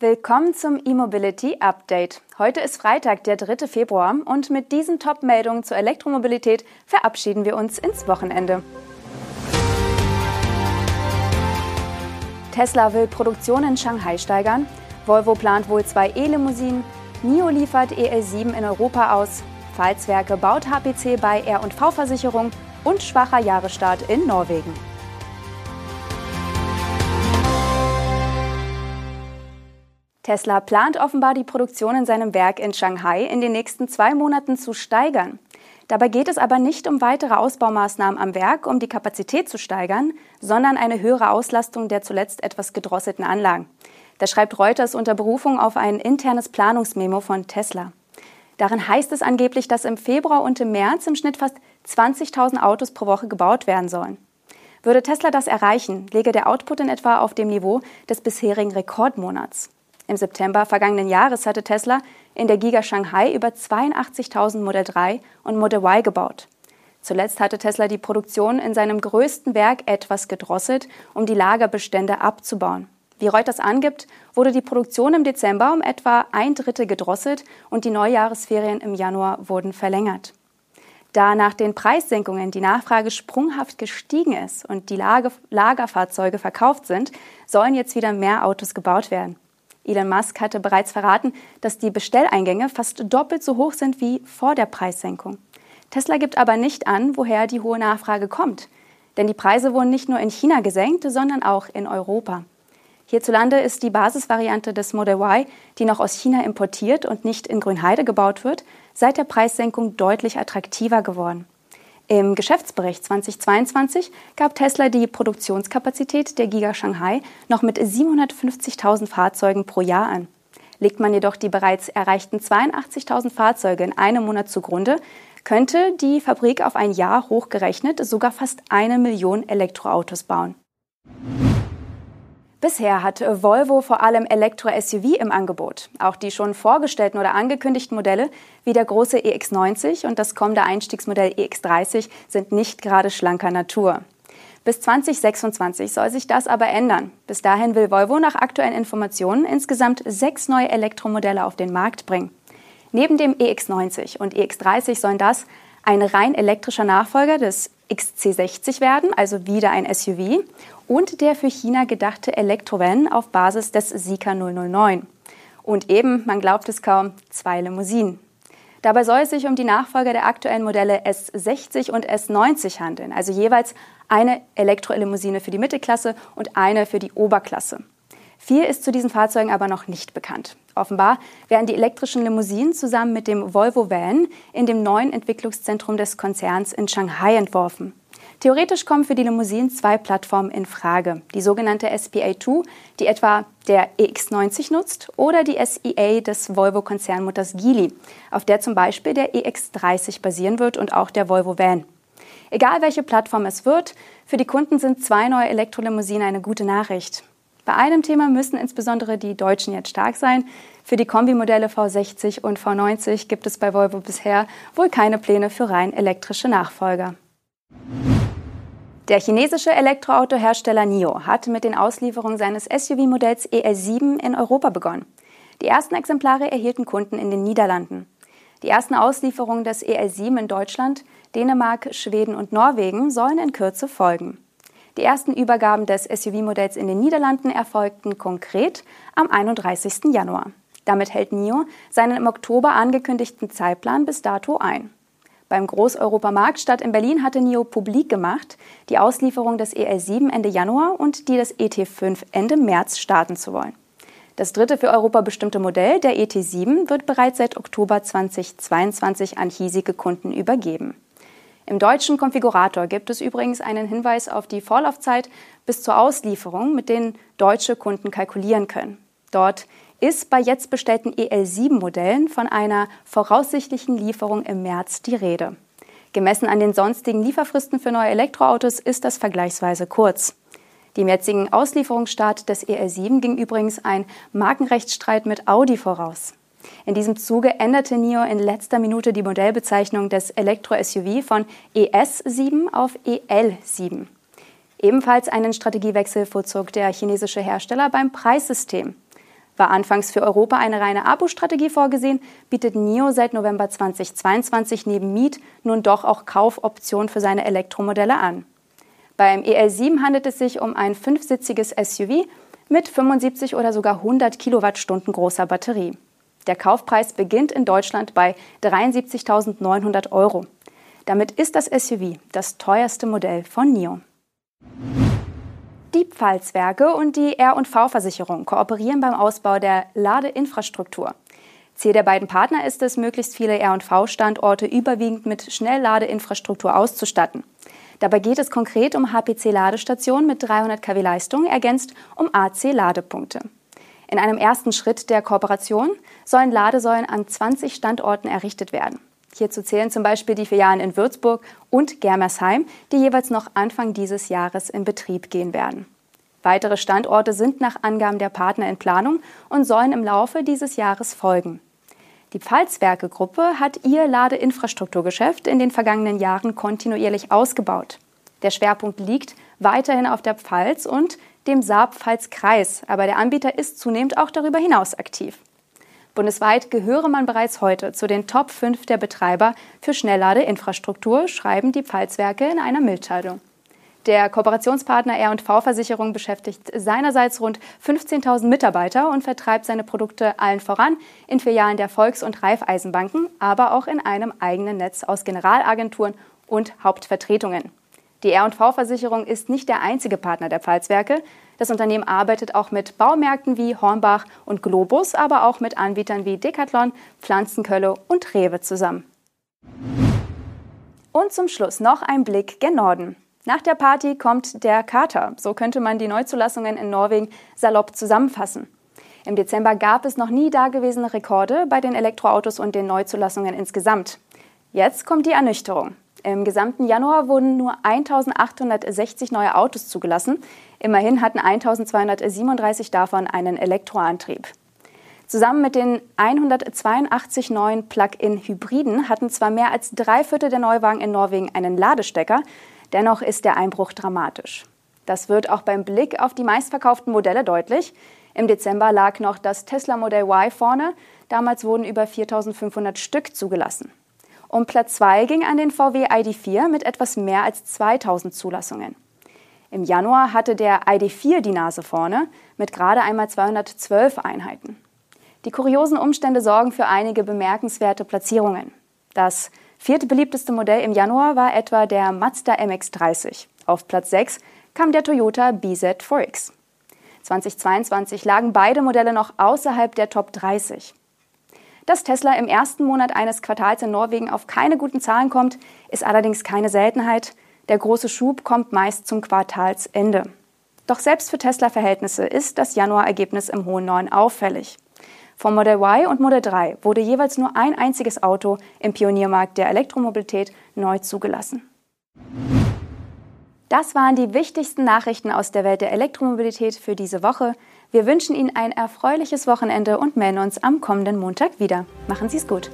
Willkommen zum E-Mobility Update. Heute ist Freitag, der 3. Februar und mit diesen Top-Meldungen zur Elektromobilität verabschieden wir uns ins Wochenende. Tesla will Produktion in Shanghai steigern, Volvo plant wohl zwei E-Limousinen, NIO liefert EL7 in Europa aus, Pfalzwerke baut HPC bei R&V-Versicherung und schwacher Jahresstart in Norwegen. Tesla plant offenbar die Produktion in seinem Werk in Shanghai in den nächsten zwei Monaten zu steigern. Dabei geht es aber nicht um weitere Ausbaumaßnahmen am Werk, um die Kapazität zu steigern, sondern eine höhere Auslastung der zuletzt etwas gedrosselten Anlagen. Das schreibt Reuters unter Berufung auf ein internes Planungsmemo von Tesla. Darin heißt es angeblich, dass im Februar und im März im Schnitt fast 20.000 Autos pro Woche gebaut werden sollen. Würde Tesla das erreichen, läge der Output in etwa auf dem Niveau des bisherigen Rekordmonats. Im September vergangenen Jahres hatte Tesla in der Giga Shanghai über 82.000 Model 3 und Model Y gebaut. Zuletzt hatte Tesla die Produktion in seinem größten Werk etwas gedrosselt, um die Lagerbestände abzubauen. Wie Reuters angibt, wurde die Produktion im Dezember um etwa ein Drittel gedrosselt und die Neujahresferien im Januar wurden verlängert. Da nach den Preissenkungen die Nachfrage sprunghaft gestiegen ist und die Lager Lagerfahrzeuge verkauft sind, sollen jetzt wieder mehr Autos gebaut werden. Elon Musk hatte bereits verraten, dass die Bestelleingänge fast doppelt so hoch sind wie vor der Preissenkung. Tesla gibt aber nicht an, woher die hohe Nachfrage kommt. Denn die Preise wurden nicht nur in China gesenkt, sondern auch in Europa. Hierzulande ist die Basisvariante des Model Y, die noch aus China importiert und nicht in Grünheide gebaut wird, seit der Preissenkung deutlich attraktiver geworden. Im Geschäftsbericht 2022 gab Tesla die Produktionskapazität der Giga Shanghai noch mit 750.000 Fahrzeugen pro Jahr an. Legt man jedoch die bereits erreichten 82.000 Fahrzeuge in einem Monat zugrunde, könnte die Fabrik auf ein Jahr hochgerechnet sogar fast eine Million Elektroautos bauen. Bisher hat Volvo vor allem Elektro-SUV im Angebot. Auch die schon vorgestellten oder angekündigten Modelle wie der große EX90 und das kommende Einstiegsmodell EX30 sind nicht gerade schlanker Natur. Bis 2026 soll sich das aber ändern. Bis dahin will Volvo nach aktuellen Informationen insgesamt sechs neue Elektromodelle auf den Markt bringen. Neben dem EX90 und EX30 sollen das ein rein elektrischer Nachfolger des XC60 werden, also wieder ein SUV, und der für China gedachte Elektrovan auf Basis des Sika 009. Und eben, man glaubt es kaum, zwei Limousinen. Dabei soll es sich um die Nachfolger der aktuellen Modelle S60 und S90 handeln, also jeweils eine Elektrolimousine für die Mittelklasse und eine für die Oberklasse. Viel ist zu diesen Fahrzeugen aber noch nicht bekannt. Offenbar werden die elektrischen Limousinen zusammen mit dem Volvo Van in dem neuen Entwicklungszentrum des Konzerns in Shanghai entworfen. Theoretisch kommen für die Limousinen zwei Plattformen in Frage. Die sogenannte SPA2, die etwa der EX90 nutzt, oder die SEA des Volvo-Konzernmutters Geely, auf der zum Beispiel der EX30 basieren wird und auch der Volvo Van. Egal welche Plattform es wird, für die Kunden sind zwei neue Elektrolimousinen eine gute Nachricht. Bei einem Thema müssen insbesondere die Deutschen jetzt stark sein. Für die Kombimodelle V60 und V90 gibt es bei Volvo bisher wohl keine Pläne für rein elektrische Nachfolger. Der chinesische Elektroautohersteller NIO hat mit den Auslieferungen seines SUV-Modells EL7 in Europa begonnen. Die ersten Exemplare erhielten Kunden in den Niederlanden. Die ersten Auslieferungen des EL7 in Deutschland, Dänemark, Schweden und Norwegen sollen in Kürze folgen. Die ersten Übergaben des SUV-Modells in den Niederlanden erfolgten konkret am 31. Januar. Damit hält NIO seinen im Oktober angekündigten Zeitplan bis dato ein. Beim Großeuropamarktstadt in Berlin hatte NIO publik gemacht, die Auslieferung des EL7 Ende Januar und die des ET5 Ende März starten zu wollen. Das dritte für Europa bestimmte Modell, der ET7, wird bereits seit Oktober 2022 an hiesige Kunden übergeben. Im deutschen Konfigurator gibt es übrigens einen Hinweis auf die Vorlaufzeit bis zur Auslieferung, mit denen deutsche Kunden kalkulieren können. Dort ist bei jetzt bestellten EL7-Modellen von einer voraussichtlichen Lieferung im März die Rede. Gemessen an den sonstigen Lieferfristen für neue Elektroautos ist das vergleichsweise kurz. Dem jetzigen Auslieferungsstart des EL7 ging übrigens ein Markenrechtsstreit mit Audi voraus. In diesem Zuge änderte NIO in letzter Minute die Modellbezeichnung des Elektro-SUV von ES7 auf EL7. Ebenfalls einen Strategiewechsel vollzog der chinesische Hersteller beim Preissystem. War anfangs für Europa eine reine Abo-Strategie vorgesehen, bietet NIO seit November 2022 neben Miet nun doch auch Kaufoptionen für seine Elektromodelle an. Beim EL7 handelt es sich um ein fünfsitziges SUV mit 75 oder sogar 100 Kilowattstunden großer Batterie. Der Kaufpreis beginnt in Deutschland bei 73.900 Euro. Damit ist das SUV das teuerste Modell von NIO. Die Pfalzwerke und die R&V-Versicherung kooperieren beim Ausbau der Ladeinfrastruktur. Ziel der beiden Partner ist es, möglichst viele R&V-Standorte überwiegend mit Schnellladeinfrastruktur auszustatten. Dabei geht es konkret um HPC-Ladestationen mit 300 kW Leistung, ergänzt um AC-Ladepunkte. In einem ersten Schritt der Kooperation sollen Ladesäulen an 20 Standorten errichtet werden. Hierzu zählen zum Beispiel die Filialen in Würzburg und Germersheim, die jeweils noch Anfang dieses Jahres in Betrieb gehen werden. Weitere Standorte sind nach Angaben der Partner in Planung und sollen im Laufe dieses Jahres folgen. Die Pfalzwerke-Gruppe hat ihr Ladeinfrastrukturgeschäft in den vergangenen Jahren kontinuierlich ausgebaut. Der Schwerpunkt liegt weiterhin auf der Pfalz und dem Saar-Pfalz-Kreis, aber der Anbieter ist zunehmend auch darüber hinaus aktiv. Bundesweit gehöre man bereits heute zu den Top 5 der Betreiber für Schnellladeinfrastruktur, schreiben die Pfalzwerke in einer Mitteilung. Der Kooperationspartner R&V-Versicherung beschäftigt seinerseits rund 15.000 Mitarbeiter und vertreibt seine Produkte allen voran in Filialen der Volks- und Raiffeisenbanken, aber auch in einem eigenen Netz aus Generalagenturen und Hauptvertretungen. Die R&V-Versicherung ist nicht der einzige Partner der Pfalzwerke. Das Unternehmen arbeitet auch mit Baumärkten wie Hornbach und Globus, aber auch mit Anbietern wie Decathlon, Pflanzenkölle und Rewe zusammen. Und zum Schluss noch ein Blick gen Norden. Nach der Party kommt der Kater. So könnte man die Neuzulassungen in Norwegen salopp zusammenfassen. Im Dezember gab es noch nie dagewesene Rekorde bei den Elektroautos und den Neuzulassungen insgesamt. Jetzt kommt die Ernüchterung. Im gesamten Januar wurden nur 1860 neue Autos zugelassen. Immerhin hatten 1237 davon einen Elektroantrieb. Zusammen mit den 182 neuen Plug-in-Hybriden hatten zwar mehr als drei Viertel der Neuwagen in Norwegen einen Ladestecker, dennoch ist der Einbruch dramatisch. Das wird auch beim Blick auf die meistverkauften Modelle deutlich. Im Dezember lag noch das Tesla Model Y vorne. Damals wurden über 4500 Stück zugelassen. Um Platz 2 ging an den VW ID4 mit etwas mehr als 2000 Zulassungen. Im Januar hatte der ID4 die Nase vorne mit gerade einmal 212 Einheiten. Die kuriosen Umstände sorgen für einige bemerkenswerte Platzierungen. Das vierte beliebteste Modell im Januar war etwa der Mazda MX30. Auf Platz 6 kam der Toyota BZ4X. 2022 lagen beide Modelle noch außerhalb der Top 30. Dass Tesla im ersten Monat eines Quartals in Norwegen auf keine guten Zahlen kommt, ist allerdings keine Seltenheit. Der große Schub kommt meist zum Quartalsende. Doch selbst für Tesla-Verhältnisse ist das Januarergebnis im hohen Norden auffällig. Vom Model Y und Model 3 wurde jeweils nur ein einziges Auto im Pioniermarkt der Elektromobilität neu zugelassen. Das waren die wichtigsten Nachrichten aus der Welt der Elektromobilität für diese Woche. Wir wünschen Ihnen ein erfreuliches Wochenende und melden uns am kommenden Montag wieder. Machen Sie es gut.